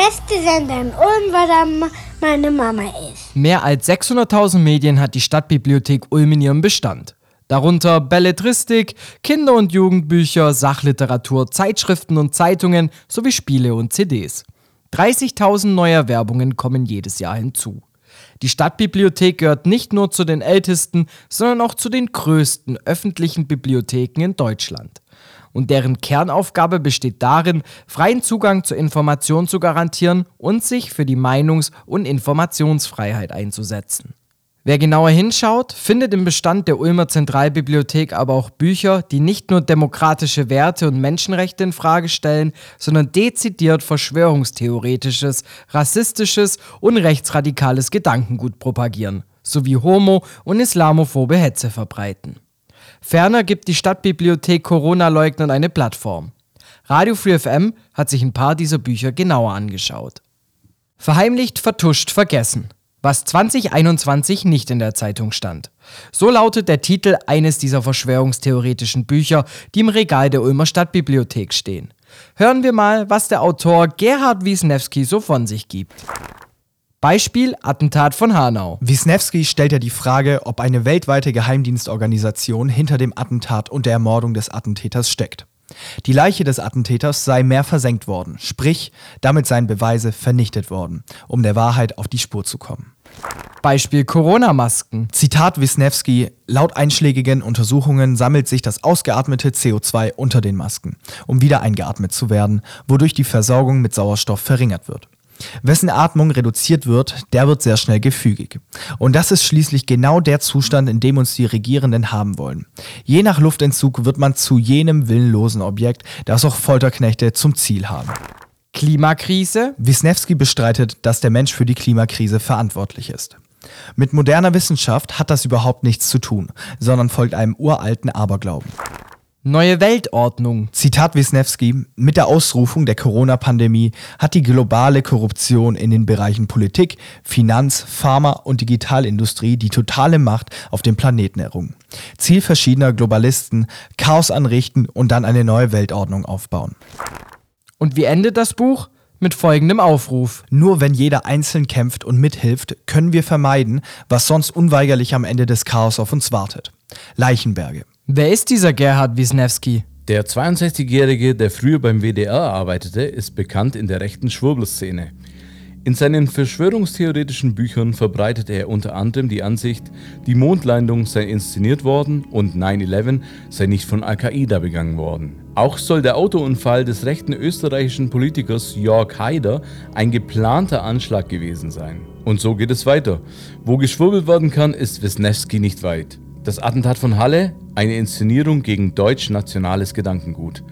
beste Sender in Ulm, weil da meine Mama ist. Mehr als 600.000 Medien hat die Stadtbibliothek Ulm in ihrem Bestand. Darunter Belletristik, Kinder- und Jugendbücher, Sachliteratur, Zeitschriften und Zeitungen sowie Spiele und CDs. 30.000 neue Werbungen kommen jedes Jahr hinzu. Die Stadtbibliothek gehört nicht nur zu den ältesten, sondern auch zu den größten öffentlichen Bibliotheken in Deutschland. Und deren Kernaufgabe besteht darin, freien Zugang zur Information zu garantieren und sich für die Meinungs- und Informationsfreiheit einzusetzen. Wer genauer hinschaut, findet im Bestand der Ulmer Zentralbibliothek aber auch Bücher, die nicht nur demokratische Werte und Menschenrechte in Frage stellen, sondern dezidiert verschwörungstheoretisches, rassistisches und rechtsradikales Gedankengut propagieren, sowie homo- und islamophobe Hetze verbreiten. Ferner gibt die Stadtbibliothek Corona-Leugnern eine Plattform. Radio Free FM hat sich ein paar dieser Bücher genauer angeschaut. Verheimlicht, vertuscht, vergessen was 2021 nicht in der Zeitung stand. So lautet der Titel eines dieser verschwörungstheoretischen Bücher, die im Regal der Ulmer Stadtbibliothek stehen. Hören wir mal, was der Autor Gerhard Wisniewski so von sich gibt. Beispiel Attentat von Hanau. Wisniewski stellt ja die Frage, ob eine weltweite Geheimdienstorganisation hinter dem Attentat und der Ermordung des Attentäters steckt. Die Leiche des Attentäters sei mehr versenkt worden, sprich, damit seien Beweise vernichtet worden, um der Wahrheit auf die Spur zu kommen. Beispiel Corona-Masken. Zitat Wisniewski: Laut einschlägigen Untersuchungen sammelt sich das ausgeatmete CO2 unter den Masken, um wieder eingeatmet zu werden, wodurch die Versorgung mit Sauerstoff verringert wird. Wessen Atmung reduziert wird, der wird sehr schnell gefügig. Und das ist schließlich genau der Zustand, in dem uns die Regierenden haben wollen. Je nach Luftentzug wird man zu jenem willenlosen Objekt, das auch Folterknechte zum Ziel haben. Klimakrise? Wisniewski bestreitet, dass der Mensch für die Klimakrise verantwortlich ist. Mit moderner Wissenschaft hat das überhaupt nichts zu tun, sondern folgt einem uralten Aberglauben. Neue Weltordnung. Zitat Wisniewski, mit der Ausrufung der Corona-Pandemie hat die globale Korruption in den Bereichen Politik, Finanz, Pharma und Digitalindustrie die totale Macht auf dem Planeten errungen. Ziel verschiedener Globalisten, Chaos anrichten und dann eine neue Weltordnung aufbauen. Und wie endet das Buch? Mit folgendem Aufruf. Nur wenn jeder einzeln kämpft und mithilft, können wir vermeiden, was sonst unweigerlich am Ende des Chaos auf uns wartet. Leichenberge. Wer ist dieser Gerhard Wisniewski? Der 62-Jährige, der früher beim WDR arbeitete, ist bekannt in der rechten Schwurbelszene. In seinen verschwörungstheoretischen Büchern verbreitet er unter anderem die Ansicht, die Mondlandung sei inszeniert worden und 9-11 sei nicht von Al-Qaida begangen worden. Auch soll der Autounfall des rechten österreichischen Politikers Jörg Haider ein geplanter Anschlag gewesen sein. Und so geht es weiter. Wo geschwurbelt werden kann, ist Wisniewski nicht weit. Das Attentat von Halle, eine Inszenierung gegen deutsch-nationales Gedankengut.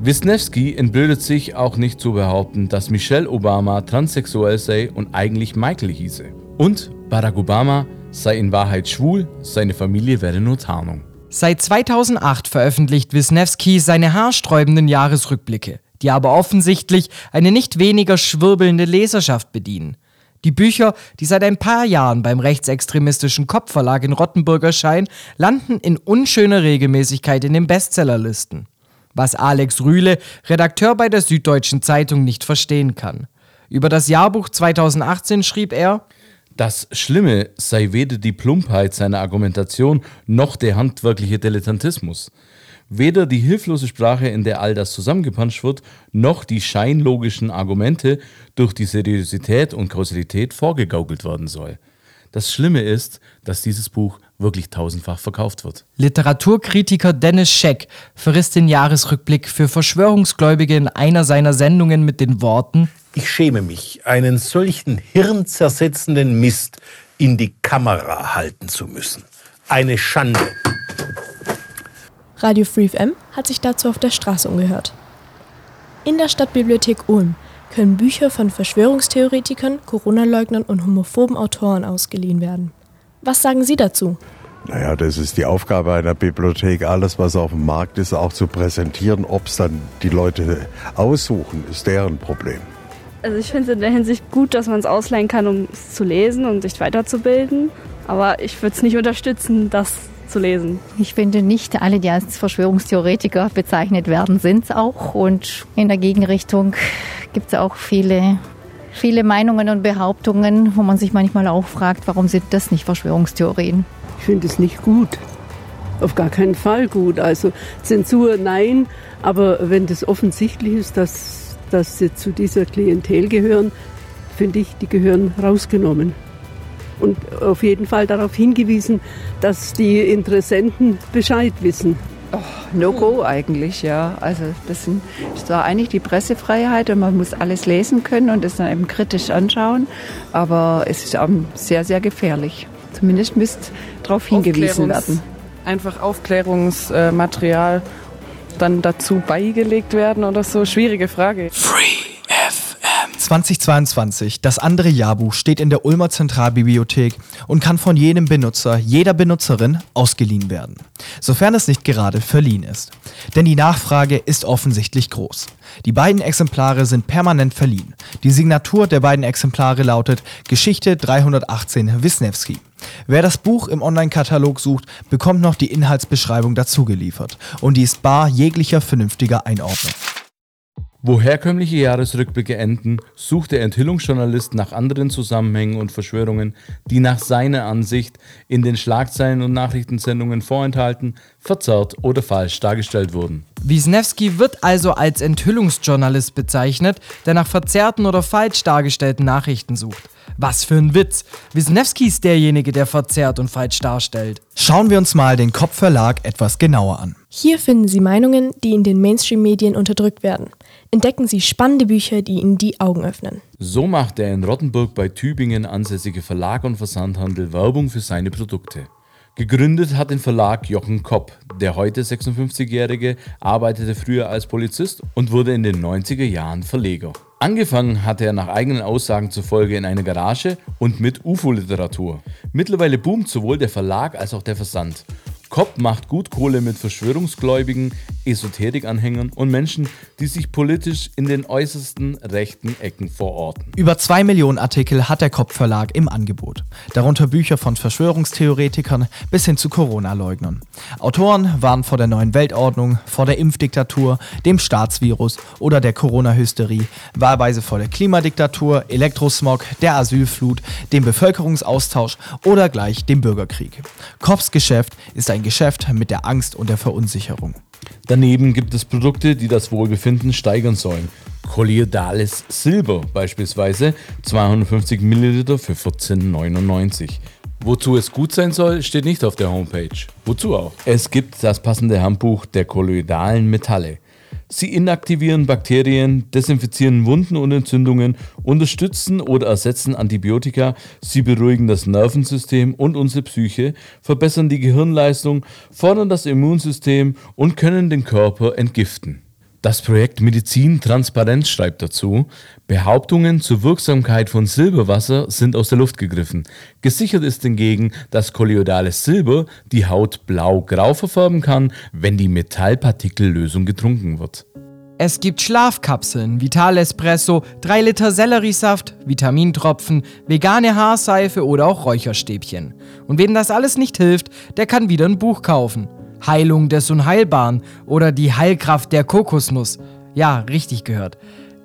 Wisniewski entblödet sich auch nicht zu behaupten, dass Michelle Obama transsexuell sei und eigentlich Michael hieße. Und Barack Obama sei in Wahrheit schwul, seine Familie wäre nur Tarnung. Seit 2008 veröffentlicht Wisniewski seine haarsträubenden Jahresrückblicke, die aber offensichtlich eine nicht weniger schwirbelnde Leserschaft bedienen. Die Bücher, die seit ein paar Jahren beim rechtsextremistischen Kopfverlag in Rottenburg erscheinen, landen in unschöner Regelmäßigkeit in den Bestsellerlisten. Was Alex Rühle, Redakteur bei der Süddeutschen Zeitung, nicht verstehen kann. Über das Jahrbuch 2018 schrieb er, das Schlimme sei weder die Plumpheit seiner Argumentation noch der handwerkliche Dilettantismus. Weder die hilflose Sprache, in der all das zusammengepanscht wird, noch die scheinlogischen Argumente durch die Seriosität und Kausalität vorgegaukelt werden soll. Das Schlimme ist, dass dieses Buch wirklich tausendfach verkauft wird. Literaturkritiker Dennis Scheck verriss den Jahresrückblick für Verschwörungsgläubige in einer seiner Sendungen mit den Worten Ich schäme mich, einen solchen hirnzersetzenden Mist in die Kamera halten zu müssen. Eine Schande. Radio Free FM hat sich dazu auf der Straße umgehört. In der Stadtbibliothek Ulm können Bücher von Verschwörungstheoretikern, Corona-Leugnern und homophoben Autoren ausgeliehen werden. Was sagen Sie dazu? Naja, das ist die Aufgabe einer Bibliothek, alles, was auf dem Markt ist, auch zu präsentieren. Ob es dann die Leute aussuchen, ist deren Problem. Also ich finde es in der Hinsicht gut, dass man es ausleihen kann, um es zu lesen und sich weiterzubilden. Aber ich würde es nicht unterstützen, das zu lesen. Ich finde nicht, alle, die als Verschwörungstheoretiker bezeichnet werden, sind es auch. Und in der Gegenrichtung gibt es auch viele viele Meinungen und Behauptungen, wo man sich manchmal auch fragt, warum sind das nicht Verschwörungstheorien? Ich finde es nicht gut. Auf gar keinen Fall gut. Also Zensur nein, aber wenn das offensichtlich ist, dass, dass sie zu dieser Klientel gehören, finde ich, die gehören rausgenommen. Und auf jeden Fall darauf hingewiesen, dass die Interessenten Bescheid wissen. Oh, no go eigentlich, ja. Also das sind, ist zwar eigentlich die Pressefreiheit und man muss alles lesen können und es dann eben kritisch anschauen, aber es ist auch sehr, sehr gefährlich. Zumindest müsste darauf hingewiesen werden. Einfach Aufklärungsmaterial dann dazu beigelegt werden oder so. Schwierige Frage. Free. 2022, das andere Jahrbuch, steht in der Ulmer Zentralbibliothek und kann von jedem Benutzer, jeder Benutzerin ausgeliehen werden, sofern es nicht gerade verliehen ist. Denn die Nachfrage ist offensichtlich groß. Die beiden Exemplare sind permanent verliehen. Die Signatur der beiden Exemplare lautet Geschichte 318 Wisniewski. Wer das Buch im Online-Katalog sucht, bekommt noch die Inhaltsbeschreibung dazu geliefert und die ist bar jeglicher vernünftiger Einordnung. Wo herkömmliche Jahresrückblicke enden, sucht der Enthüllungsjournalist nach anderen Zusammenhängen und Verschwörungen, die nach seiner Ansicht in den Schlagzeilen und Nachrichtensendungen vorenthalten, verzerrt oder falsch dargestellt wurden. Wisniewski wird also als Enthüllungsjournalist bezeichnet, der nach verzerrten oder falsch dargestellten Nachrichten sucht. Was für ein Witz. Wisniewski ist derjenige, der verzerrt und falsch darstellt. Schauen wir uns mal den Kopfverlag etwas genauer an. Hier finden Sie Meinungen, die in den Mainstream-Medien unterdrückt werden. Entdecken Sie spannende Bücher, die Ihnen die Augen öffnen. So macht der in Rottenburg bei Tübingen ansässige Verlag und Versandhandel Werbung für seine Produkte. Gegründet hat den Verlag Jochen Kopp. Der heute 56-Jährige arbeitete früher als Polizist und wurde in den 90er Jahren Verleger. Angefangen hat er nach eigenen Aussagen zufolge in einer Garage und mit UFO-Literatur. Mittlerweile boomt sowohl der Verlag als auch der Versand. Kopp macht gut Kohle mit Verschwörungsgläubigen, Esoterikanhängern und Menschen, die sich politisch in den äußersten rechten Ecken verorten. Über zwei Millionen Artikel hat der Kopp Verlag im Angebot. Darunter Bücher von Verschwörungstheoretikern bis hin zu Corona-Leugnern. Autoren waren vor der neuen Weltordnung, vor der Impfdiktatur, dem Staatsvirus oder der Corona-Hysterie, wahlweise vor der Klimadiktatur, Elektrosmog, der Asylflut, dem Bevölkerungsaustausch oder gleich dem Bürgerkrieg. Kopps Geschäft ist ein Geschäft mit der Angst und der Verunsicherung. Daneben gibt es Produkte, die das Wohlbefinden steigern sollen. Collierdales Silber beispielsweise 250 Milliliter für 14,99. Wozu es gut sein soll, steht nicht auf der Homepage. Wozu auch? Es gibt das passende Handbuch der kolloidalen Metalle. Sie inaktivieren Bakterien, desinfizieren Wunden und Entzündungen, unterstützen oder ersetzen Antibiotika, sie beruhigen das Nervensystem und unsere Psyche, verbessern die Gehirnleistung, fordern das Immunsystem und können den Körper entgiften. Das Projekt Medizin Transparenz schreibt dazu, Behauptungen zur Wirksamkeit von Silberwasser sind aus der Luft gegriffen. Gesichert ist hingegen, dass kolloidales Silber die Haut blau-grau verfärben kann, wenn die Metallpartikellösung getrunken wird. Es gibt Schlafkapseln, Vital Espresso, 3 Liter Selleriesaft, Vitamintropfen, vegane Haarseife oder auch Räucherstäbchen. Und wem das alles nicht hilft, der kann wieder ein Buch kaufen. Heilung des Unheilbaren oder die Heilkraft der Kokosnuss. Ja, richtig gehört.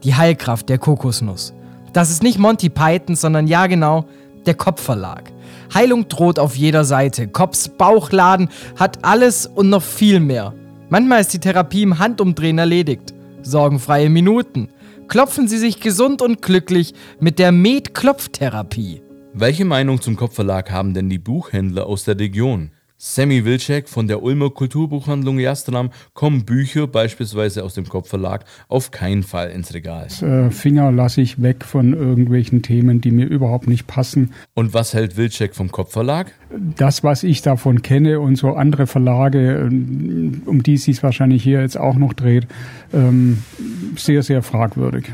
Die Heilkraft der Kokosnuss. Das ist nicht Monty Python, sondern ja genau der Kopfverlag. Heilung droht auf jeder Seite. Kops Bauchladen hat alles und noch viel mehr. Manchmal ist die Therapie im Handumdrehen erledigt. Sorgenfreie Minuten. Klopfen Sie sich gesund und glücklich mit der Med-Klopftherapie. Welche Meinung zum Kopfverlag haben denn die Buchhändler aus der Region? Sammy Wilczek von der Ulmer Kulturbuchhandlung Jastram kommen Bücher beispielsweise aus dem Kopfverlag auf keinen Fall ins Regal. Äh, Finger lasse ich weg von irgendwelchen Themen, die mir überhaupt nicht passen. Und was hält Wilczek vom Kopfverlag? Das, was ich davon kenne und so andere Verlage, ähm, um die es sich wahrscheinlich hier jetzt auch noch dreht, ähm, sehr, sehr fragwürdig.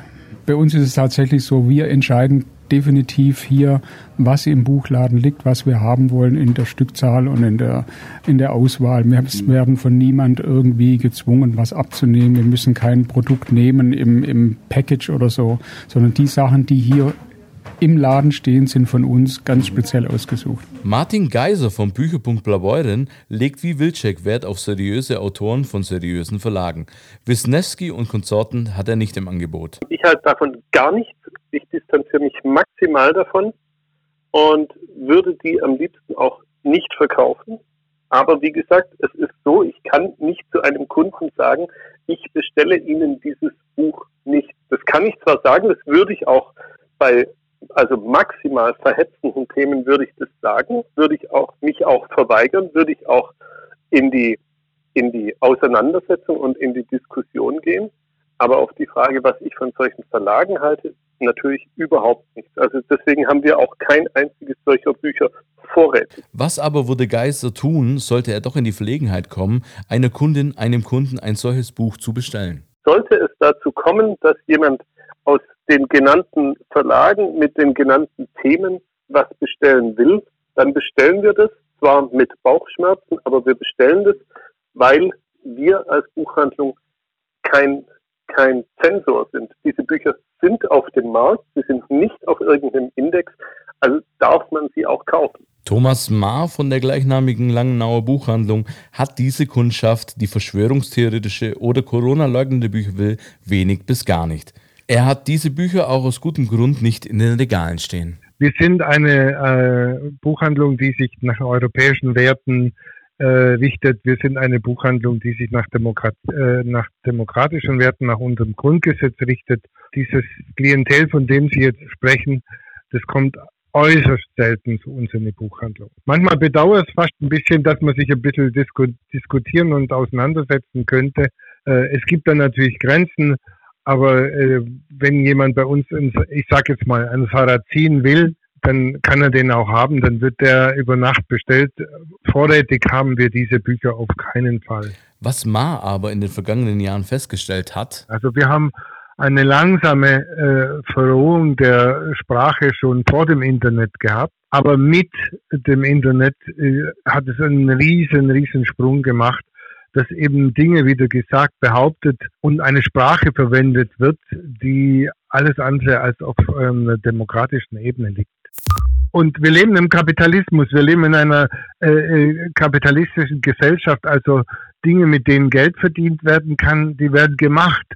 Bei uns ist es tatsächlich so, wir entscheiden definitiv hier, was im Buchladen liegt, was wir haben wollen in der Stückzahl und in der, in der Auswahl. Wir werden von niemand irgendwie gezwungen, was abzunehmen. Wir müssen kein Produkt nehmen im, im Package oder so, sondern die Sachen, die hier im Laden stehen, sind von uns ganz speziell ausgesucht. Martin Geiser vom Bücherpunkt Blaubeuren legt wie Wilczek Wert auf seriöse Autoren von seriösen Verlagen. Wisniewski und Konsorten hat er nicht im Angebot. Ich halte davon gar nichts Ich distanziere mich maximal davon und würde die am liebsten auch nicht verkaufen. Aber wie gesagt, es ist so, ich kann nicht zu einem Kunden sagen, ich bestelle Ihnen dieses Buch nicht. Das kann ich zwar sagen, das würde ich auch bei also maximal verhetzenden Themen würde ich das sagen, würde ich auch mich auch verweigern, würde ich auch in die in die Auseinandersetzung und in die Diskussion gehen. Aber auf die Frage, was ich von solchen Verlagen halte, natürlich überhaupt nichts. Also deswegen haben wir auch kein einziges solcher Bücher vorrätig. Was aber würde Geiser tun, sollte er doch in die Verlegenheit kommen, einer Kundin, einem Kunden ein solches Buch zu bestellen? Sollte es dazu kommen, dass jemand aus den genannten Verlagen mit den genannten Themen was bestellen will, dann bestellen wir das, zwar mit Bauchschmerzen, aber wir bestellen das, weil wir als Buchhandlung kein kein Zensor sind. Diese Bücher sind auf dem Markt, sie sind nicht auf irgendeinem Index, also darf man sie auch kaufen. Thomas Maar von der gleichnamigen Langenauer Buchhandlung hat diese Kundschaft, die verschwörungstheoretische oder Corona-leugnende Bücher will, wenig bis gar nicht. Er hat diese Bücher auch aus gutem Grund nicht in den Regalen stehen. Wir sind eine äh, Buchhandlung, die sich nach europäischen Werten äh, richtet. Wir sind eine Buchhandlung, die sich nach, Demokrat äh, nach demokratischen Werten, nach unserem Grundgesetz richtet. Dieses Klientel, von dem Sie jetzt sprechen, das kommt äußerst selten zu uns in die Buchhandlung. Manchmal bedauert es fast ein bisschen, dass man sich ein bisschen disku diskutieren und auseinandersetzen könnte. Äh, es gibt dann natürlich Grenzen, aber äh, wenn jemand bei uns, ins, ich sage jetzt mal, ein Sarrazin will, dann kann er den auch haben, dann wird der über Nacht bestellt. Vorrätig haben wir diese Bücher auf keinen Fall. Was Ma aber in den vergangenen Jahren festgestellt hat. Also wir haben eine langsame äh, Verrohung der Sprache schon vor dem Internet gehabt, aber mit dem Internet äh, hat es einen riesen, riesen Sprung gemacht, dass eben Dinge wieder gesagt, behauptet und eine Sprache verwendet wird, die alles andere als auf einer demokratischen Ebene liegt. Und wir leben im Kapitalismus, wir leben in einer äh, äh, kapitalistischen Gesellschaft, also Dinge, mit denen Geld verdient werden kann, die werden gemacht.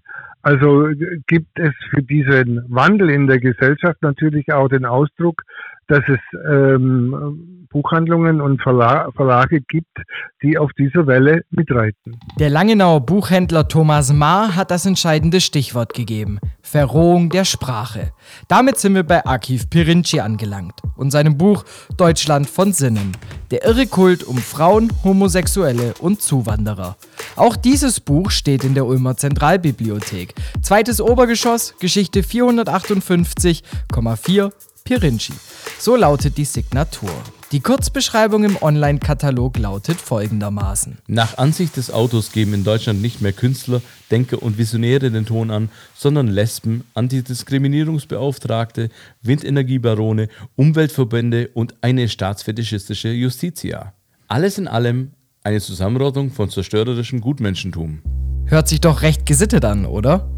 Also gibt es für diesen Wandel in der Gesellschaft natürlich auch den Ausdruck, dass es ähm, Buchhandlungen und Verla Verlage gibt, die auf dieser Welle mitreiten. Der Langenauer Buchhändler Thomas Maar hat das entscheidende Stichwort gegeben. Verrohung der Sprache. Damit sind wir bei Archiv Pirinci angelangt und seinem Buch Deutschland von Sinnen. Der irre Kult um Frauen, Homosexuelle und Zuwanderer. Auch dieses Buch steht in der Ulmer Zentralbibliothek. Zweites Obergeschoss, Geschichte 458,4 Pirinci. So lautet die Signatur. Die Kurzbeschreibung im Online-Katalog lautet folgendermaßen. Nach Ansicht des Autors geben in Deutschland nicht mehr Künstler, Denker und Visionäre den Ton an, sondern Lesben, Antidiskriminierungsbeauftragte, Windenergiebarone, Umweltverbände und eine staatsfetischistische Justitia. Alles in allem eine Zusammenrottung von zerstörerischem Gutmenschentum. Hört sich doch recht gesittet an, oder?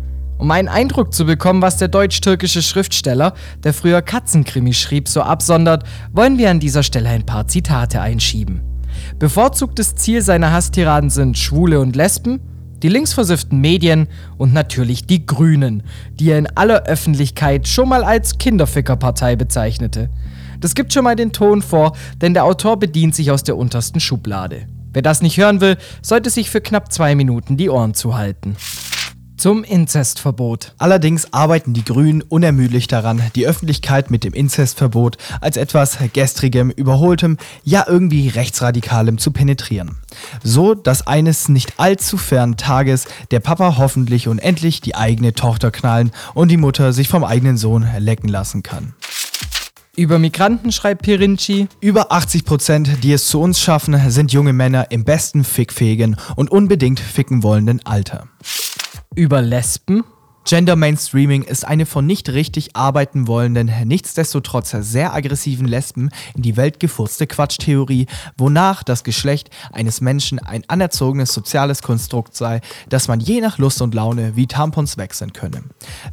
Um einen Eindruck zu bekommen, was der deutsch-türkische Schriftsteller, der früher Katzenkrimi schrieb, so absondert, wollen wir an dieser Stelle ein paar Zitate einschieben. Bevorzugtes Ziel seiner Hasstiraden sind Schwule und Lesben, die linksversifften Medien und natürlich die Grünen, die er in aller Öffentlichkeit schon mal als Kinderfickerpartei bezeichnete. Das gibt schon mal den Ton vor, denn der Autor bedient sich aus der untersten Schublade. Wer das nicht hören will, sollte sich für knapp zwei Minuten die Ohren zuhalten zum Inzestverbot. Allerdings arbeiten die Grünen unermüdlich daran, die Öffentlichkeit mit dem Inzestverbot als etwas gestrigem, überholtem, ja irgendwie rechtsradikalem zu penetrieren. So, dass eines nicht allzu fernen Tages der Papa hoffentlich und endlich die eigene Tochter knallen und die Mutter sich vom eigenen Sohn lecken lassen kann. Über Migranten schreibt Pirinci. Über 80 Prozent, die es zu uns schaffen, sind junge Männer im besten fickfähigen und unbedingt ficken wollenden Alter über Lesben. Gender Mainstreaming ist eine von nicht richtig arbeiten wollenden, nichtsdestotrotz sehr aggressiven Lesben in die Welt gefurzte Quatschtheorie, wonach das Geschlecht eines Menschen ein anerzogenes soziales Konstrukt sei, das man je nach Lust und Laune wie Tampons wechseln könne.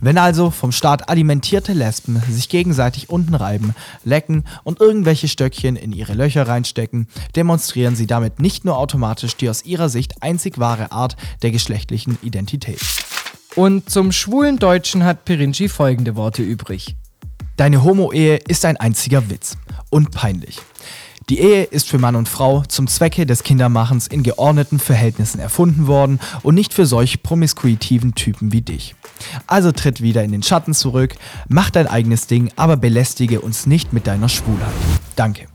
Wenn also vom Staat alimentierte Lesben sich gegenseitig unten reiben, lecken und irgendwelche Stöckchen in ihre Löcher reinstecken, demonstrieren sie damit nicht nur automatisch die aus ihrer Sicht einzig wahre Art der geschlechtlichen Identität. Und zum schwulen Deutschen hat Pirinci folgende Worte übrig. Deine Homo-Ehe ist ein einziger Witz und peinlich. Die Ehe ist für Mann und Frau zum Zwecke des Kindermachens in geordneten Verhältnissen erfunden worden und nicht für solch promiskuitiven Typen wie dich. Also tritt wieder in den Schatten zurück, mach dein eigenes Ding, aber belästige uns nicht mit deiner Schwulheit. Danke.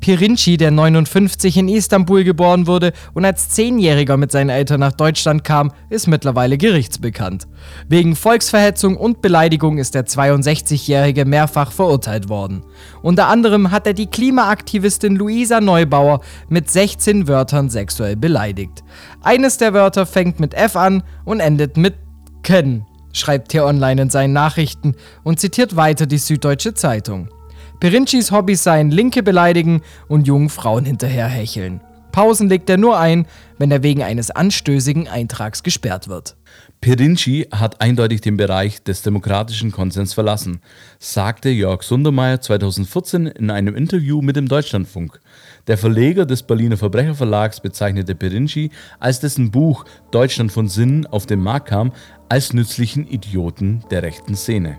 Pirinci, der 59 in Istanbul geboren wurde und als Zehnjähriger mit seinen Eltern nach Deutschland kam, ist mittlerweile gerichtsbekannt. Wegen Volksverhetzung und Beleidigung ist der 62-Jährige mehrfach verurteilt worden. Unter anderem hat er die Klimaaktivistin Luisa Neubauer mit 16 Wörtern sexuell beleidigt. Eines der Wörter fängt mit F an und endet mit Ken, schreibt T-Online in seinen Nachrichten und zitiert weiter die Süddeutsche Zeitung. Pirincis Hobbys seien Linke beleidigen und jungen Frauen hinterherhecheln. Pausen legt er nur ein, wenn er wegen eines anstößigen Eintrags gesperrt wird. Pirinci hat eindeutig den Bereich des demokratischen Konsens verlassen, sagte Jörg Sundermeier 2014 in einem Interview mit dem Deutschlandfunk. Der Verleger des Berliner Verbrecherverlags bezeichnete Pirinci, als dessen Buch Deutschland von Sinnen auf den Markt kam, als nützlichen Idioten der rechten Szene.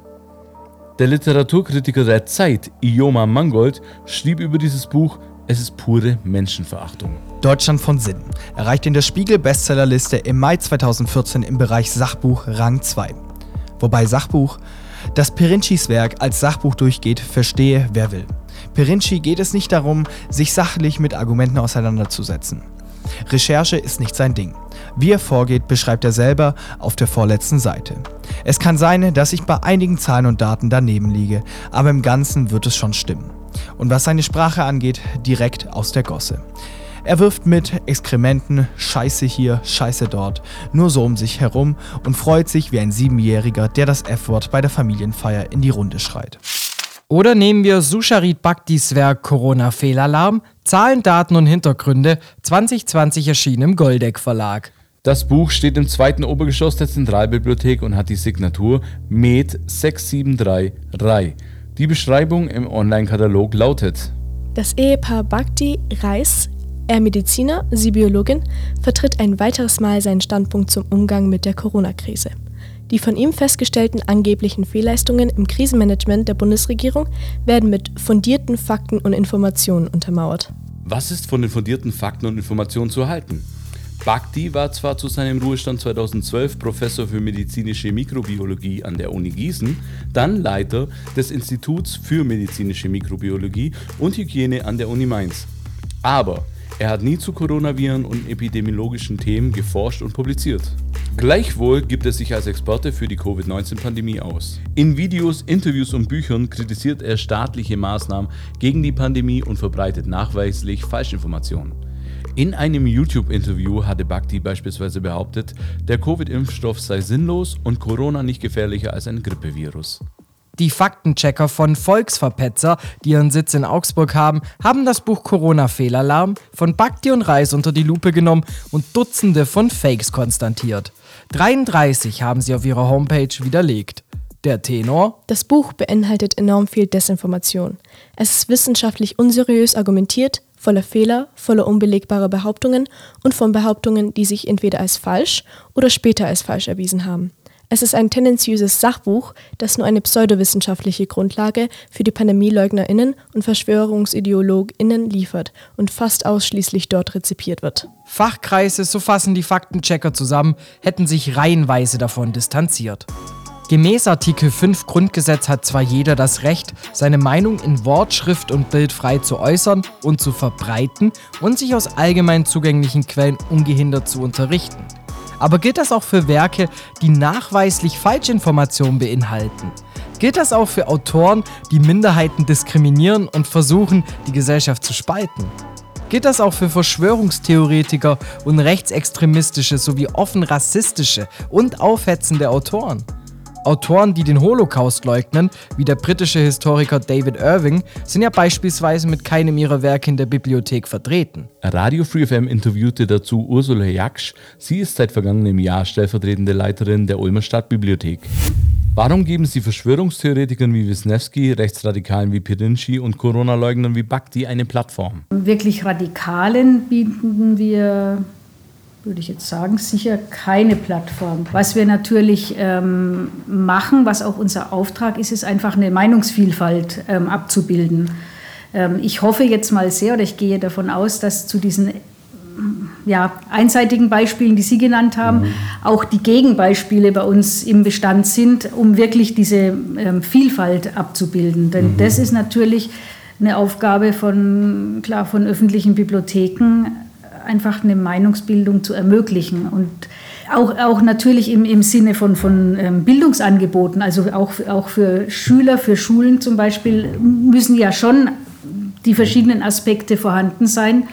Der Literaturkritiker der Zeit, Ioma Mangold, schrieb über dieses Buch, es ist pure Menschenverachtung. Deutschland von Sinn erreicht in der Spiegel-Bestsellerliste im Mai 2014 im Bereich Sachbuch Rang 2. Wobei Sachbuch, das Pirincis Werk als Sachbuch durchgeht, verstehe wer will. Pirinci geht es nicht darum, sich sachlich mit Argumenten auseinanderzusetzen. Recherche ist nicht sein Ding. Wie er vorgeht, beschreibt er selber auf der vorletzten Seite. Es kann sein, dass ich bei einigen Zahlen und Daten daneben liege, aber im Ganzen wird es schon stimmen. Und was seine Sprache angeht, direkt aus der Gosse. Er wirft mit Exkrementen, Scheiße hier, Scheiße dort, nur so um sich herum und freut sich wie ein Siebenjähriger, der das F-Wort bei der Familienfeier in die Runde schreit. Oder nehmen wir Susharit Bhaktis Werk Corona-Fehlalarm, Zahlen, Daten und Hintergründe, 2020 erschienen im Goldeck Verlag. Das Buch steht im zweiten Obergeschoss der Zentralbibliothek und hat die Signatur MED 673 RAI. Die Beschreibung im Online-Katalog lautet: Das Ehepaar Bhakti Reis, er Mediziner, sie Biologin, vertritt ein weiteres Mal seinen Standpunkt zum Umgang mit der Corona-Krise. Die von ihm festgestellten angeblichen Fehlleistungen im Krisenmanagement der Bundesregierung werden mit fundierten Fakten und Informationen untermauert. Was ist von den fundierten Fakten und Informationen zu halten? Bhakti war zwar zu seinem Ruhestand 2012 Professor für medizinische Mikrobiologie an der Uni Gießen, dann Leiter des Instituts für medizinische Mikrobiologie und Hygiene an der Uni Mainz. Aber er hat nie zu Coronaviren und epidemiologischen Themen geforscht und publiziert. Gleichwohl gibt er sich als Experte für die Covid-19-Pandemie aus. In Videos, Interviews und Büchern kritisiert er staatliche Maßnahmen gegen die Pandemie und verbreitet nachweislich Falschinformationen. In einem YouTube-Interview hatte Bhakti beispielsweise behauptet, der Covid-Impfstoff sei sinnlos und Corona nicht gefährlicher als ein Grippevirus. Die Faktenchecker von Volksverpetzer, die ihren Sitz in Augsburg haben, haben das Buch Corona-Fehlalarm von Bakti und Reis unter die Lupe genommen und Dutzende von Fakes konstatiert. 33 haben sie auf ihrer Homepage widerlegt. Der Tenor? Das Buch beinhaltet enorm viel Desinformation. Es ist wissenschaftlich unseriös argumentiert, voller Fehler, voller unbelegbarer Behauptungen und von Behauptungen, die sich entweder als falsch oder später als falsch erwiesen haben. Es ist ein tendenziöses Sachbuch, das nur eine pseudowissenschaftliche Grundlage für die PandemieleugnerInnen und VerschwörungsideologInnen liefert und fast ausschließlich dort rezipiert wird. Fachkreise, so fassen die Faktenchecker zusammen, hätten sich reihenweise davon distanziert. Gemäß Artikel 5 Grundgesetz hat zwar jeder das Recht, seine Meinung in Wort, Schrift und Bild frei zu äußern und zu verbreiten und sich aus allgemein zugänglichen Quellen ungehindert zu unterrichten. Aber gilt das auch für Werke, die nachweislich Falschinformationen beinhalten? Gilt das auch für Autoren, die Minderheiten diskriminieren und versuchen, die Gesellschaft zu spalten? Gilt das auch für Verschwörungstheoretiker und rechtsextremistische sowie offen rassistische und aufhetzende Autoren? Autoren, die den Holocaust leugnen, wie der britische Historiker David Irving, sind ja beispielsweise mit keinem ihrer Werke in der Bibliothek vertreten. Radio Free FM interviewte dazu Ursula Jaksch. Sie ist seit vergangenem Jahr stellvertretende Leiterin der Ulmer Stadtbibliothek. Warum geben Sie Verschwörungstheoretikern wie Wisniewski, Rechtsradikalen wie Pirinci und Corona-Leugnern wie Bhakti eine Plattform? Wirklich Radikalen bieten wir würde ich jetzt sagen, sicher keine Plattform. Was wir natürlich ähm, machen, was auch unser Auftrag ist, ist einfach eine Meinungsvielfalt ähm, abzubilden. Ähm, ich hoffe jetzt mal sehr oder ich gehe davon aus, dass zu diesen ja, einseitigen Beispielen, die Sie genannt haben, mhm. auch die Gegenbeispiele bei uns im Bestand sind, um wirklich diese ähm, Vielfalt abzubilden. Denn mhm. das ist natürlich eine Aufgabe von, klar, von öffentlichen Bibliotheken, einfach eine Meinungsbildung zu ermöglichen. Und auch, auch natürlich im, im Sinne von, von ähm, Bildungsangeboten, also auch, auch für Schüler, für Schulen zum Beispiel, müssen ja schon die verschiedenen Aspekte vorhanden sein,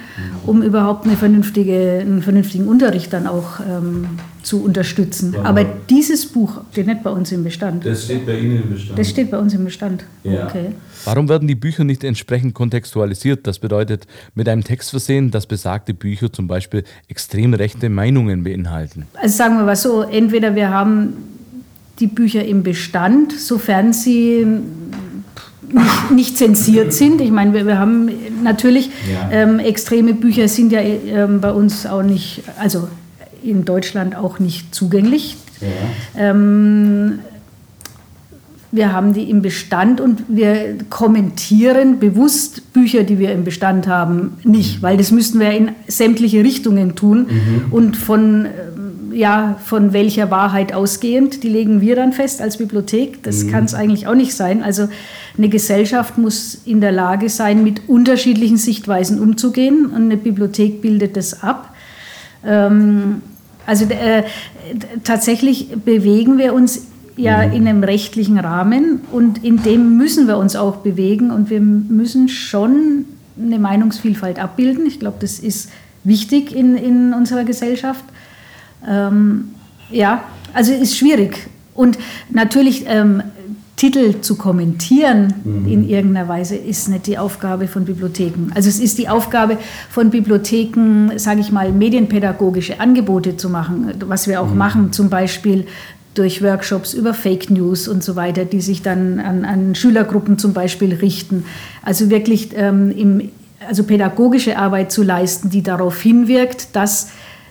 um überhaupt eine vernünftige, einen vernünftigen Unterricht dann auch ähm, zu unterstützen. Ja. Aber dieses Buch steht nicht bei uns im Bestand. Das steht bei Ihnen im Bestand. Das steht bei uns im Bestand. Ja. Okay. Warum werden die Bücher nicht entsprechend kontextualisiert? Das bedeutet, mit einem Text versehen, dass besagte Bücher zum Beispiel extrem rechte Meinungen beinhalten. Also sagen wir mal so, entweder wir haben die Bücher im Bestand, sofern sie nicht, nicht zensiert sind. Ich meine, wir, wir haben natürlich ja. ähm, extreme Bücher sind ja ähm, bei uns auch nicht, also in Deutschland auch nicht zugänglich. Ja. Ähm, wir haben die im Bestand und wir kommentieren bewusst Bücher, die wir im Bestand haben, nicht, mhm. weil das müssten wir in sämtliche Richtungen tun mhm. und von ja, von welcher Wahrheit ausgehend, die legen wir dann fest als Bibliothek. Das mhm. kann es eigentlich auch nicht sein. Also eine Gesellschaft muss in der Lage sein, mit unterschiedlichen Sichtweisen umzugehen und eine Bibliothek bildet das ab. Ähm, also äh, tatsächlich bewegen wir uns ja mhm. in einem rechtlichen Rahmen und in dem müssen wir uns auch bewegen und wir müssen schon eine Meinungsvielfalt abbilden. Ich glaube, das ist wichtig in, in unserer Gesellschaft. Ähm, ja, also ist schwierig. Und natürlich ähm, Titel zu kommentieren mhm. in irgendeiner Weise ist nicht die Aufgabe von Bibliotheken. Also es ist die Aufgabe von Bibliotheken, sage ich mal, medienpädagogische Angebote zu machen, was wir auch mhm. machen, zum Beispiel durch Workshops über Fake News und so weiter, die sich dann an, an Schülergruppen zum Beispiel richten. Also wirklich ähm, im, also pädagogische Arbeit zu leisten, die darauf hinwirkt, dass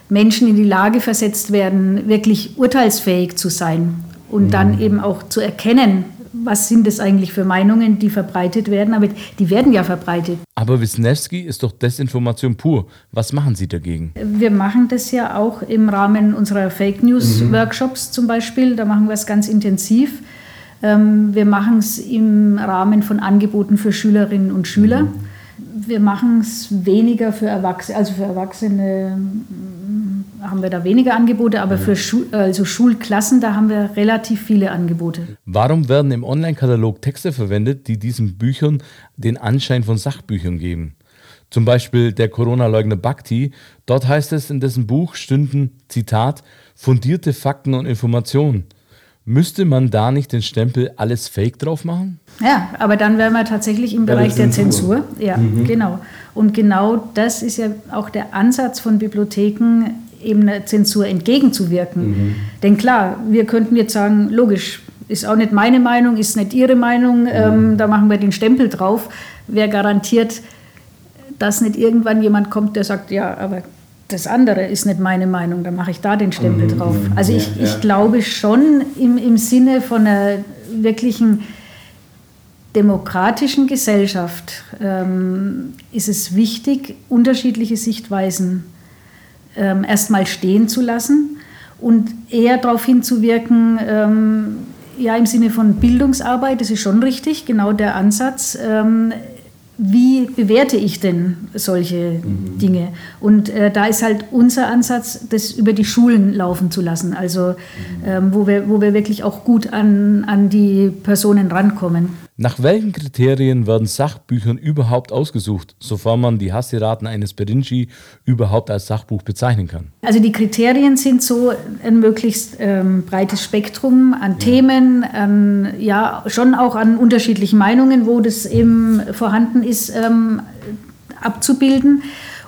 Menschen in die Lage versetzt werden, wirklich urteilsfähig zu sein und mhm. dann eben auch zu erkennen, was sind es eigentlich für Meinungen, die verbreitet werden, aber die werden ja verbreitet. Aber Wisniewski ist doch Desinformation pur. Was machen Sie dagegen? Wir machen das ja auch im Rahmen unserer Fake News mhm. Workshops zum Beispiel. Da machen wir es ganz intensiv. Ähm, wir machen es im Rahmen von Angeboten für Schülerinnen und Schüler. Mhm. Wir machen es weniger für Erwachsene, also für Erwachsene haben wir da weniger Angebote, aber für Schu also Schulklassen, da haben wir relativ viele Angebote. Warum werden im Online-Katalog Texte verwendet, die diesen Büchern den Anschein von Sachbüchern geben? Zum Beispiel der Corona-Leugner Bhakti. Dort heißt es in dessen Buch stünden, Zitat, fundierte Fakten und Informationen. Müsste man da nicht den Stempel alles Fake drauf machen? Ja, aber dann wären wir tatsächlich im Bereich der Zensur. Ja, mhm. genau. Und genau das ist ja auch der Ansatz von Bibliotheken, eben einer Zensur entgegenzuwirken. Mhm. Denn klar, wir könnten jetzt sagen, logisch, ist auch nicht meine Meinung, ist nicht Ihre Meinung, mhm. ähm, da machen wir den Stempel drauf. Wer garantiert, dass nicht irgendwann jemand kommt, der sagt, ja, aber das andere ist nicht meine Meinung, dann mache ich da den Stempel mhm. drauf. Also ich, ja, ja. ich glaube schon im, im Sinne von einer wirklichen demokratischen Gesellschaft ähm, ist es wichtig, unterschiedliche Sichtweisen ähm, erstmal stehen zu lassen und eher darauf hinzuwirken, ähm, ja, im Sinne von Bildungsarbeit, das ist schon richtig, genau der Ansatz. Wie bewerte ich denn solche mhm. Dinge? Und äh, da ist halt unser Ansatz, das über die Schulen laufen zu lassen, also mhm. ähm, wo, wir, wo wir wirklich auch gut an, an die Personen rankommen. Nach welchen Kriterien werden Sachbüchern überhaupt ausgesucht, sofern man die Hassiraten eines Berinci überhaupt als Sachbuch bezeichnen kann? Also die Kriterien sind so ein möglichst ähm, breites Spektrum an ja. Themen, an, ja schon auch an unterschiedlichen Meinungen, wo das eben vorhanden ist, ähm, abzubilden.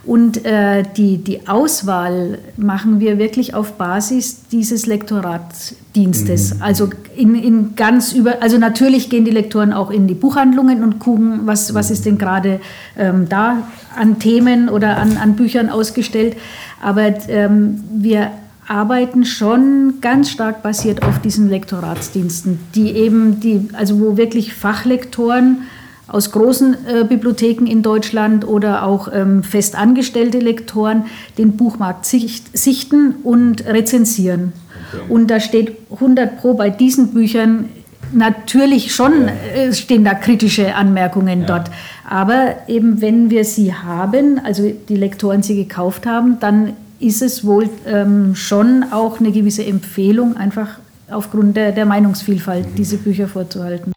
Und äh, die, die Auswahl machen wir wirklich auf Basis dieses Lektoratsdienstes. Mhm. Also in, in ganz über, also natürlich gehen die Lektoren auch in die Buchhandlungen und gucken, was, was ist denn gerade ähm, da an Themen oder an, an Büchern ausgestellt. Aber ähm, wir arbeiten schon ganz stark basiert auf diesen Lektoratsdiensten, die eben die, also wo wirklich Fachlektoren aus großen äh, Bibliotheken in Deutschland oder auch ähm, festangestellte Lektoren den Buchmarkt sicht, sichten und rezensieren. Okay. Und da steht 100 Pro bei diesen Büchern natürlich schon äh, stehen da kritische Anmerkungen ja. dort. Aber eben wenn wir sie haben, also die Lektoren sie gekauft haben, dann ist es wohl ähm, schon auch eine gewisse Empfehlung, einfach aufgrund der, der Meinungsvielfalt mhm. diese Bücher vorzuhalten.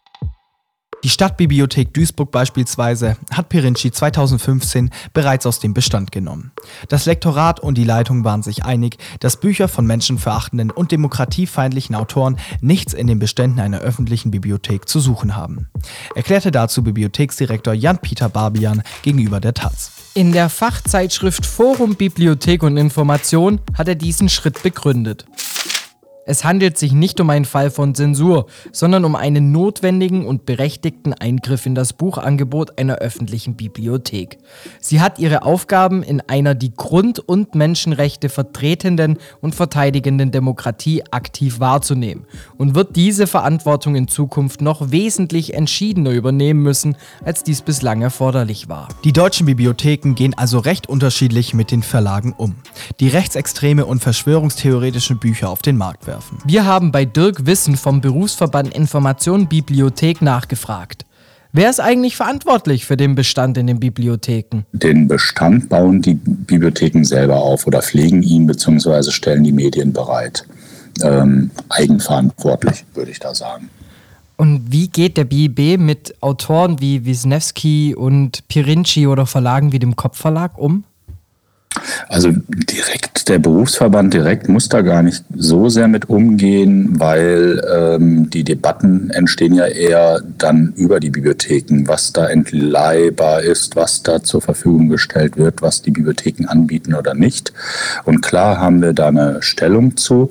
Die Stadtbibliothek Duisburg beispielsweise hat Pirinci 2015 bereits aus dem Bestand genommen. Das Lektorat und die Leitung waren sich einig, dass Bücher von menschenverachtenden und demokratiefeindlichen Autoren nichts in den Beständen einer öffentlichen Bibliothek zu suchen haben. Erklärte dazu Bibliotheksdirektor Jan-Peter Barbian gegenüber der Taz. In der Fachzeitschrift Forum Bibliothek und Information hat er diesen Schritt begründet. Es handelt sich nicht um einen Fall von Zensur, sondern um einen notwendigen und berechtigten Eingriff in das Buchangebot einer öffentlichen Bibliothek. Sie hat ihre Aufgaben in einer die Grund- und Menschenrechte vertretenden und verteidigenden Demokratie aktiv wahrzunehmen und wird diese Verantwortung in Zukunft noch wesentlich entschiedener übernehmen müssen, als dies bislang erforderlich war. Die deutschen Bibliotheken gehen also recht unterschiedlich mit den Verlagen um, die rechtsextreme und verschwörungstheoretische Bücher auf den Markt werfen werfen. Wir haben bei Dirk Wissen vom Berufsverband Information Bibliothek nachgefragt. Wer ist eigentlich verantwortlich für den Bestand in den Bibliotheken? Den Bestand bauen die Bibliotheken selber auf oder pflegen ihn bzw. stellen die Medien bereit. Ähm, eigenverantwortlich, würde ich da sagen. Und wie geht der BIB mit Autoren wie Wisniewski und Pirinci oder Verlagen wie dem Kopfverlag um? Also direkt, der Berufsverband direkt muss da gar nicht so sehr mit umgehen, weil ähm, die Debatten entstehen ja eher dann über die Bibliotheken, was da entleihbar ist, was da zur Verfügung gestellt wird, was die Bibliotheken anbieten oder nicht. Und klar haben wir da eine Stellung zu,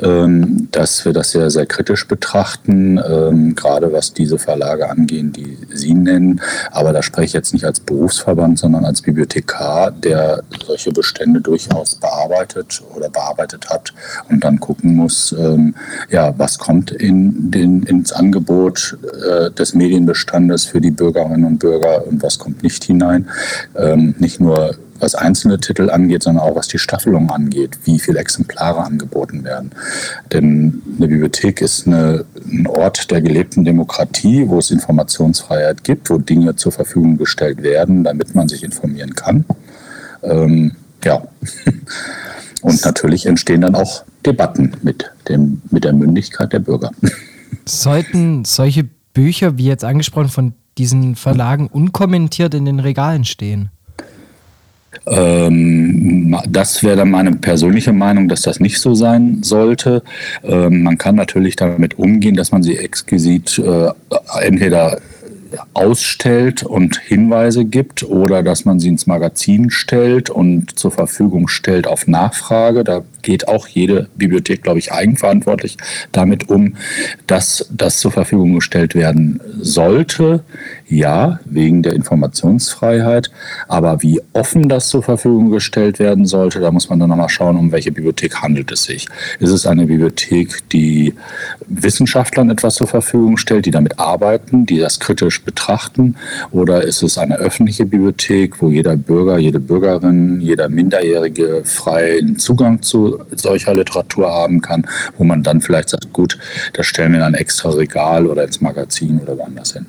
ähm, dass wir das sehr, sehr kritisch betrachten, ähm, gerade was diese Verlage angehen, die Sie nennen. Aber da spreche ich jetzt nicht als Berufsverband, sondern als Bibliothekar, der solche solche Bestände durchaus bearbeitet oder bearbeitet hat und dann gucken muss, ähm, ja, was kommt in den, ins Angebot äh, des Medienbestandes für die Bürgerinnen und Bürger und was kommt nicht hinein. Ähm, nicht nur was einzelne Titel angeht, sondern auch was die Staffelung angeht, wie viele Exemplare angeboten werden. Denn eine Bibliothek ist eine, ein Ort der gelebten Demokratie, wo es Informationsfreiheit gibt, wo Dinge zur Verfügung gestellt werden, damit man sich informieren kann. Ähm, ja. Und natürlich entstehen dann auch Debatten mit, dem, mit der Mündigkeit der Bürger. Sollten solche Bücher, wie jetzt angesprochen, von diesen Verlagen unkommentiert in den Regalen stehen? Ähm, das wäre dann meine persönliche Meinung, dass das nicht so sein sollte. Ähm, man kann natürlich damit umgehen, dass man sie exquisit äh, entweder ausstellt und Hinweise gibt oder dass man sie ins Magazin stellt und zur Verfügung stellt auf Nachfrage. Da geht auch jede Bibliothek, glaube ich, eigenverantwortlich damit um, dass das zur Verfügung gestellt werden sollte. Ja, wegen der Informationsfreiheit. Aber wie offen das zur Verfügung gestellt werden sollte, da muss man dann nochmal schauen, um welche Bibliothek handelt es sich. Ist es eine Bibliothek, die Wissenschaftlern etwas zur Verfügung stellt, die damit arbeiten, die das kritisch betrachten? Oder ist es eine öffentliche Bibliothek, wo jeder Bürger, jede Bürgerin, jeder Minderjährige freien Zugang zu solcher Literatur haben kann, wo man dann vielleicht sagt, gut, das stellen wir in ein extra Regal oder ins Magazin oder woanders hin?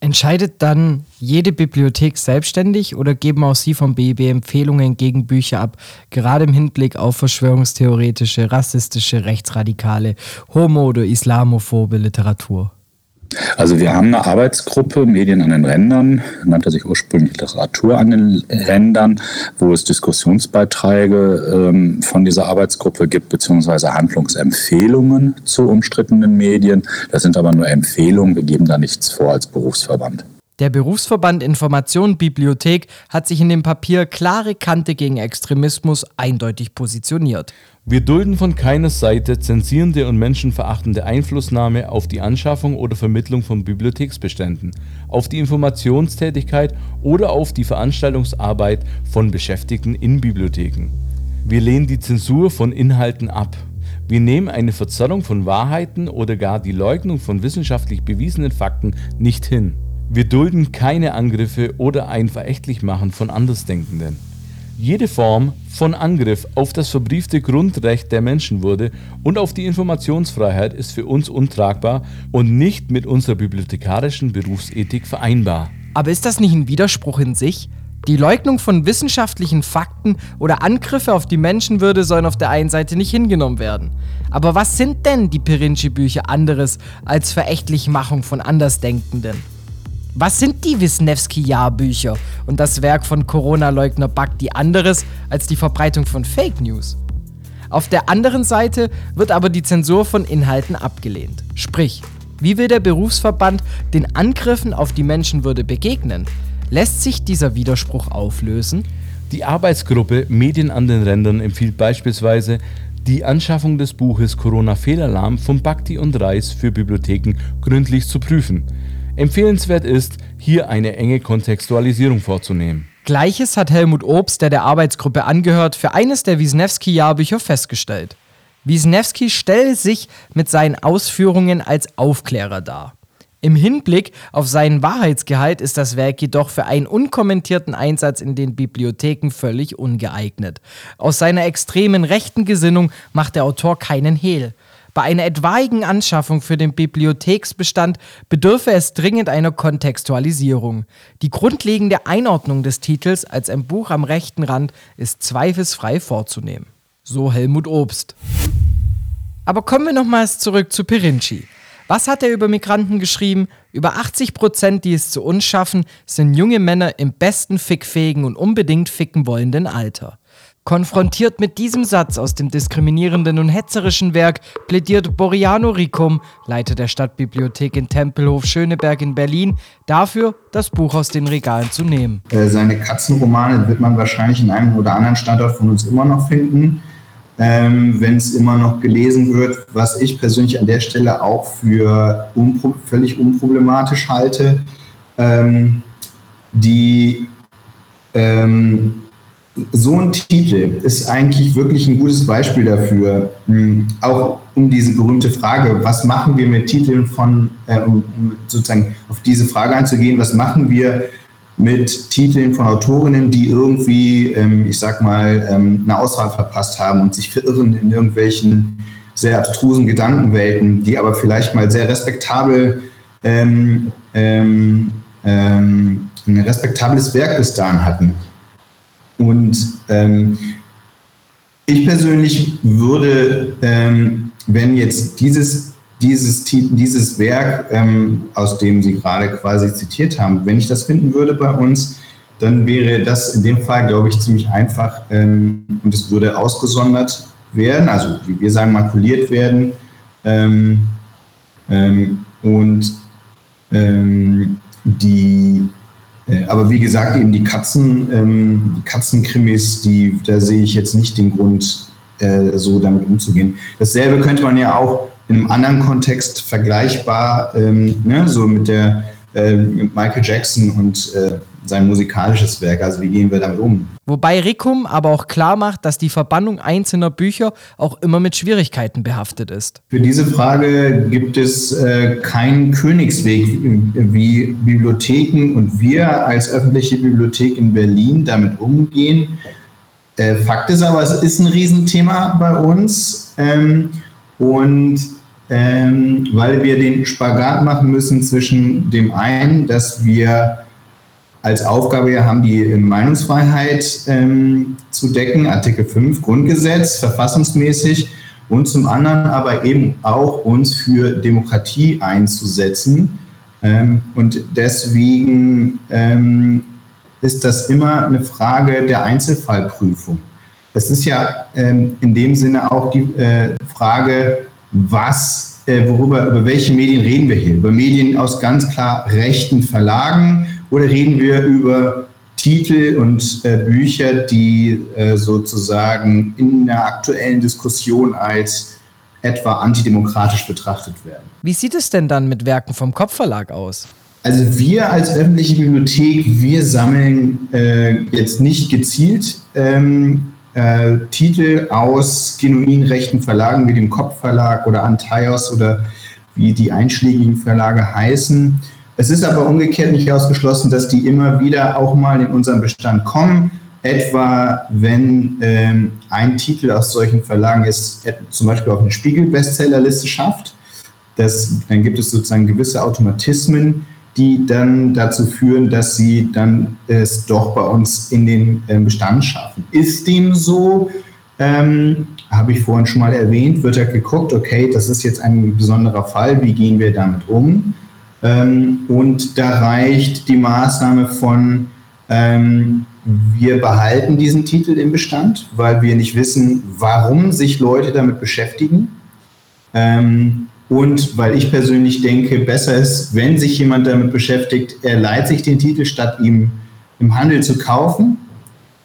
Entscheidet dann jede Bibliothek selbstständig oder geben auch Sie vom BIB Empfehlungen gegen Bücher ab, gerade im Hinblick auf verschwörungstheoretische, rassistische, rechtsradikale, homo- oder islamophobe Literatur? Also wir haben eine Arbeitsgruppe Medien an den Rändern, nannte sich ursprünglich Literatur an den Rändern, wo es Diskussionsbeiträge ähm, von dieser Arbeitsgruppe gibt, beziehungsweise Handlungsempfehlungen zu umstrittenen Medien. Das sind aber nur Empfehlungen, wir geben da nichts vor als Berufsverband. Der Berufsverband Information Bibliothek hat sich in dem Papier klare Kante gegen Extremismus eindeutig positioniert. Wir dulden von keiner Seite zensierende und menschenverachtende Einflussnahme auf die Anschaffung oder Vermittlung von Bibliotheksbeständen, auf die Informationstätigkeit oder auf die Veranstaltungsarbeit von Beschäftigten in Bibliotheken. Wir lehnen die Zensur von Inhalten ab. Wir nehmen eine Verzerrung von Wahrheiten oder gar die Leugnung von wissenschaftlich bewiesenen Fakten nicht hin. Wir dulden keine Angriffe oder ein Verächtlichmachen von Andersdenkenden. Jede Form von Angriff auf das verbriefte Grundrecht der Menschenwürde und auf die Informationsfreiheit ist für uns untragbar und nicht mit unserer bibliothekarischen Berufsethik vereinbar. Aber ist das nicht ein Widerspruch in sich? Die Leugnung von wissenschaftlichen Fakten oder Angriffe auf die Menschenwürde sollen auf der einen Seite nicht hingenommen werden. Aber was sind denn die Pirinci-Bücher anderes als Verächtlichmachung von Andersdenkenden? Was sind die Wisniewski-Jahrbücher und das Werk von Corona-Leugner Bakti anderes als die Verbreitung von Fake News? Auf der anderen Seite wird aber die Zensur von Inhalten abgelehnt. Sprich, wie will der Berufsverband den Angriffen auf die Menschenwürde begegnen? Lässt sich dieser Widerspruch auflösen? Die Arbeitsgruppe Medien an den Rändern empfiehlt beispielsweise, die Anschaffung des Buches Corona-Fehlalarm von Bhakti und Reis für Bibliotheken gründlich zu prüfen. Empfehlenswert ist, hier eine enge Kontextualisierung vorzunehmen. Gleiches hat Helmut Obst, der der Arbeitsgruppe angehört, für eines der Wisniewski-Jahrbücher festgestellt. Wisniewski stelle sich mit seinen Ausführungen als Aufklärer dar. Im Hinblick auf seinen Wahrheitsgehalt ist das Werk jedoch für einen unkommentierten Einsatz in den Bibliotheken völlig ungeeignet. Aus seiner extremen rechten Gesinnung macht der Autor keinen Hehl. Bei einer etwaigen Anschaffung für den Bibliotheksbestand bedürfe es dringend einer Kontextualisierung. Die grundlegende Einordnung des Titels als ein Buch am rechten Rand ist zweifelsfrei vorzunehmen. So Helmut Obst. Aber kommen wir nochmals zurück zu Pirinci. Was hat er über Migranten geschrieben? Über 80 Prozent, die es zu uns schaffen, sind junge Männer im besten fickfähigen und unbedingt ficken wollenden Alter. Konfrontiert mit diesem Satz aus dem diskriminierenden und hetzerischen Werk plädiert Boriano Ricum, Leiter der Stadtbibliothek in Tempelhof Schöneberg in Berlin, dafür, das Buch aus den Regalen zu nehmen. Äh, seine Katzenromane wird man wahrscheinlich in einem oder anderen Standort von uns immer noch finden, ähm, wenn es immer noch gelesen wird, was ich persönlich an der Stelle auch für unpro völlig unproblematisch halte. Ähm, die ähm, so ein Titel ist eigentlich wirklich ein gutes Beispiel dafür, hm, auch um diese berühmte Frage, was machen wir mit Titeln von, äh, um sozusagen auf diese Frage einzugehen, was machen wir mit Titeln von Autorinnen, die irgendwie, ähm, ich sag mal, ähm, eine Auswahl verpasst haben und sich verirren in irgendwelchen sehr abstrusen Gedankenwelten, die aber vielleicht mal sehr respektabel ähm, ähm, ähm ein respektables Werk bis dahin hatten. Und ähm, ich persönlich würde, ähm, wenn jetzt dieses, dieses, dieses Werk, ähm, aus dem Sie gerade quasi zitiert haben, wenn ich das finden würde bei uns, dann wäre das in dem Fall, glaube ich, ziemlich einfach ähm, und es würde ausgesondert werden, also wie wir sagen, makuliert werden. Ähm, ähm, und die äh, aber wie gesagt, eben die Katzen, ähm, die Katzenkrimis, die, da sehe ich jetzt nicht den Grund, äh, so damit umzugehen. Dasselbe könnte man ja auch in einem anderen Kontext vergleichbar, ähm, ne, so mit der äh, mit Michael Jackson und äh, sein musikalisches Werk. Also wie gehen wir damit um? Wobei Rickum aber auch klar macht, dass die Verbannung einzelner Bücher auch immer mit Schwierigkeiten behaftet ist. Für diese Frage gibt es äh, keinen Königsweg, wie Bibliotheken und wir als öffentliche Bibliothek in Berlin damit umgehen. Äh, Fakt ist aber, es ist ein Riesenthema bei uns. Ähm, und ähm, weil wir den Spagat machen müssen zwischen dem einen, dass wir als Aufgabe haben, die Meinungsfreiheit ähm, zu decken, Artikel 5 Grundgesetz, verfassungsmäßig, und zum anderen aber eben auch uns für Demokratie einzusetzen. Ähm, und deswegen ähm, ist das immer eine Frage der Einzelfallprüfung. Es ist ja ähm, in dem Sinne auch die äh, Frage, was, äh, worüber, über welche Medien reden wir hier? Über Medien aus ganz klar rechten Verlagen, Oder reden wir über Titel und äh, Bücher, die äh, sozusagen in der aktuellen Diskussion als etwa antidemokratisch betrachtet werden? Wie sieht es denn dann mit Werken vom Kopfverlag aus? Also wir als öffentliche Bibliothek, wir sammeln äh, jetzt nicht gezielt ähm, äh, Titel aus genuin rechten Verlagen wie dem Kopfverlag oder Antaios oder wie die einschlägigen Verlage heißen. Es ist aber umgekehrt nicht ausgeschlossen, dass die immer wieder auch mal in unseren Bestand kommen. Etwa wenn ähm, ein Titel aus solchen Verlagen es zum Beispiel auf eine Spiegel-Bestsellerliste schafft. Das, dann gibt es sozusagen gewisse Automatismen, die dann dazu führen, dass sie dann es doch bei uns in den äh, Bestand schaffen. Ist dem so? Ähm, Habe ich vorhin schon mal erwähnt, wird ja geguckt, okay, das ist jetzt ein besonderer Fall, wie gehen wir damit um? Ähm, und da reicht die Maßnahme von, ähm, wir behalten diesen Titel im Bestand, weil wir nicht wissen, warum sich Leute damit beschäftigen. Ähm, und weil ich persönlich denke, besser ist, wenn sich jemand damit beschäftigt, er leiht sich den Titel, statt ihm im Handel zu kaufen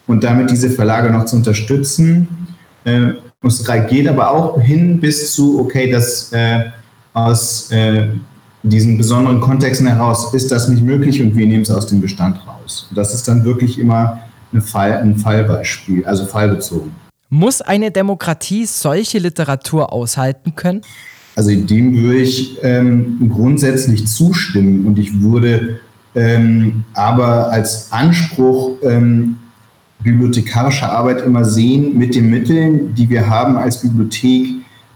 und damit diese Verlage noch zu unterstützen. Äh, es geht aber auch hin bis zu, okay, dass äh, aus äh, diesen besonderen Kontexten heraus ist das nicht möglich und wir nehmen es aus dem Bestand raus. Und das ist dann wirklich immer Fall, ein Fallbeispiel, also fallbezogen. Muss eine Demokratie solche Literatur aushalten können? Also dem würde ich ähm, grundsätzlich zustimmen und ich würde ähm, aber als Anspruch ähm, bibliothekarischer Arbeit immer sehen, mit den Mitteln, die wir haben als Bibliothek,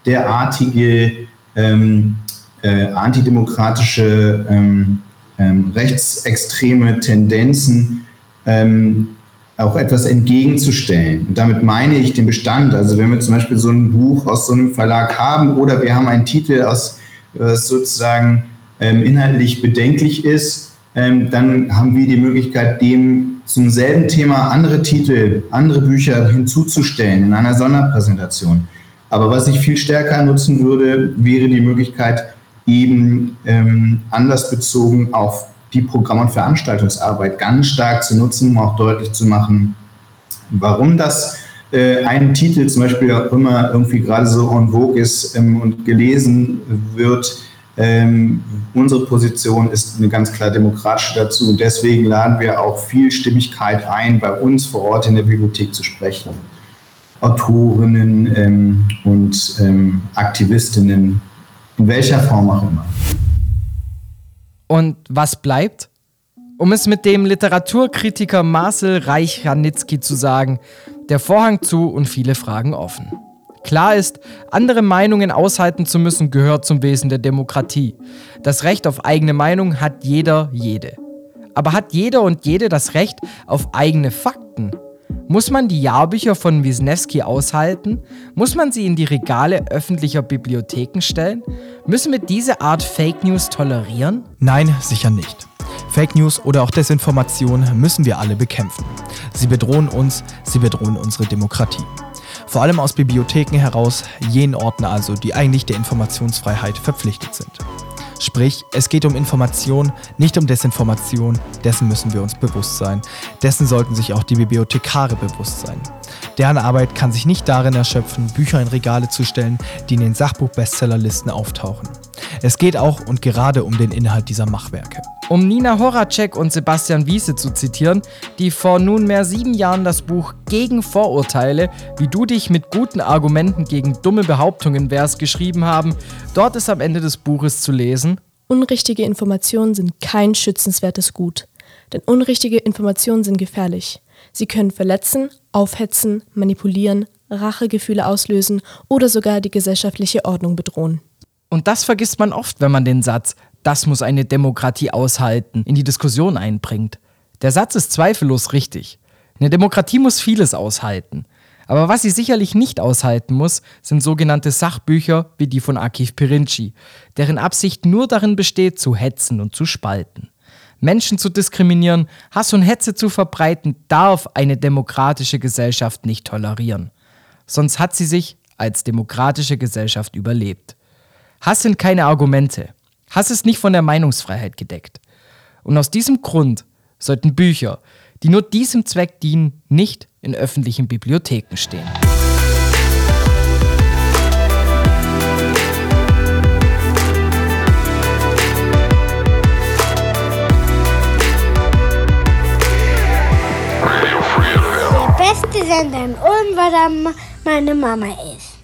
derartige ähm, äh, antidemokratische, ähm, ähm, rechtsextreme Tendenzen ähm, auch etwas entgegenzustellen. Und damit meine ich den Bestand. Also wenn wir zum Beispiel so ein Buch aus so einem Verlag haben oder wir haben einen Titel, aus, was sozusagen ähm, inhaltlich bedenklich ist, ähm, dann haben wir die Möglichkeit, dem zum selben Thema andere Titel, andere Bücher hinzuzustellen in einer Sonderpräsentation. Aber was ich viel stärker nutzen würde, wäre die Möglichkeit, eben ähm, anlassbezogen auf die Programm- und Veranstaltungsarbeit ganz stark zu nutzen, um auch deutlich zu machen, warum das äh, ein Titel zum Beispiel auch immer irgendwie gerade so en vogue ist ähm, und gelesen wird. Ähm, unsere Position ist eine ganz klar demokratische dazu und deswegen laden wir auch viel Stimmigkeit ein, bei uns vor Ort in der Bibliothek zu sprechen. Autorinnen ähm, und ähm, Aktivistinnen, in welcher Form auch immer. Und was bleibt? Um es mit dem Literaturkritiker Marcel Reich-Ranitzky zu sagen, der Vorhang zu und viele Fragen offen. Klar ist, andere Meinungen aushalten zu müssen, gehört zum Wesen der Demokratie. Das Recht auf eigene Meinung hat jeder, jede. Aber hat jeder und jede das Recht auf eigene Fakten? Muss man die Jahrbücher von Wisniewski aushalten? Muss man sie in die Regale öffentlicher Bibliotheken stellen? Müssen wir diese Art Fake News tolerieren? Nein, sicher nicht. Fake News oder auch Desinformation müssen wir alle bekämpfen. Sie bedrohen uns, sie bedrohen unsere Demokratie. Vor allem aus Bibliotheken heraus, jenen Orten also, die eigentlich der Informationsfreiheit verpflichtet sind. Sprich, es geht um Information, nicht um Desinformation, dessen müssen wir uns bewusst sein. Dessen sollten sich auch die Bibliothekare bewusst sein. Deren Arbeit kann sich nicht darin erschöpfen, Bücher in Regale zu stellen, die in den Sachbuch-Bestsellerlisten auftauchen. Es geht auch und gerade um den Inhalt dieser Machwerke. Um Nina Horacek und Sebastian Wiese zu zitieren, die vor nunmehr sieben Jahren das Buch Gegen Vorurteile, wie du dich mit guten Argumenten gegen dumme Behauptungen wehrst, geschrieben haben, dort ist am Ende des Buches zu lesen, Unrichtige Informationen sind kein schützenswertes Gut, denn unrichtige Informationen sind gefährlich. Sie können verletzen, aufhetzen, manipulieren, Rachegefühle auslösen oder sogar die gesellschaftliche Ordnung bedrohen. Und das vergisst man oft, wenn man den Satz, das muss eine Demokratie aushalten, in die Diskussion einbringt. Der Satz ist zweifellos richtig. Eine Demokratie muss vieles aushalten. Aber was sie sicherlich nicht aushalten muss, sind sogenannte Sachbücher wie die von Akif Pirinci, deren Absicht nur darin besteht, zu hetzen und zu spalten. Menschen zu diskriminieren, Hass und Hetze zu verbreiten, darf eine demokratische Gesellschaft nicht tolerieren. Sonst hat sie sich als demokratische Gesellschaft überlebt. Hass sind keine Argumente. Hass ist nicht von der Meinungsfreiheit gedeckt. Und aus diesem Grund sollten Bücher, die nur diesem Zweck dienen, nicht in öffentlichen Bibliotheken stehen. Der beste Sender in Ulm war dann meine Mama ist.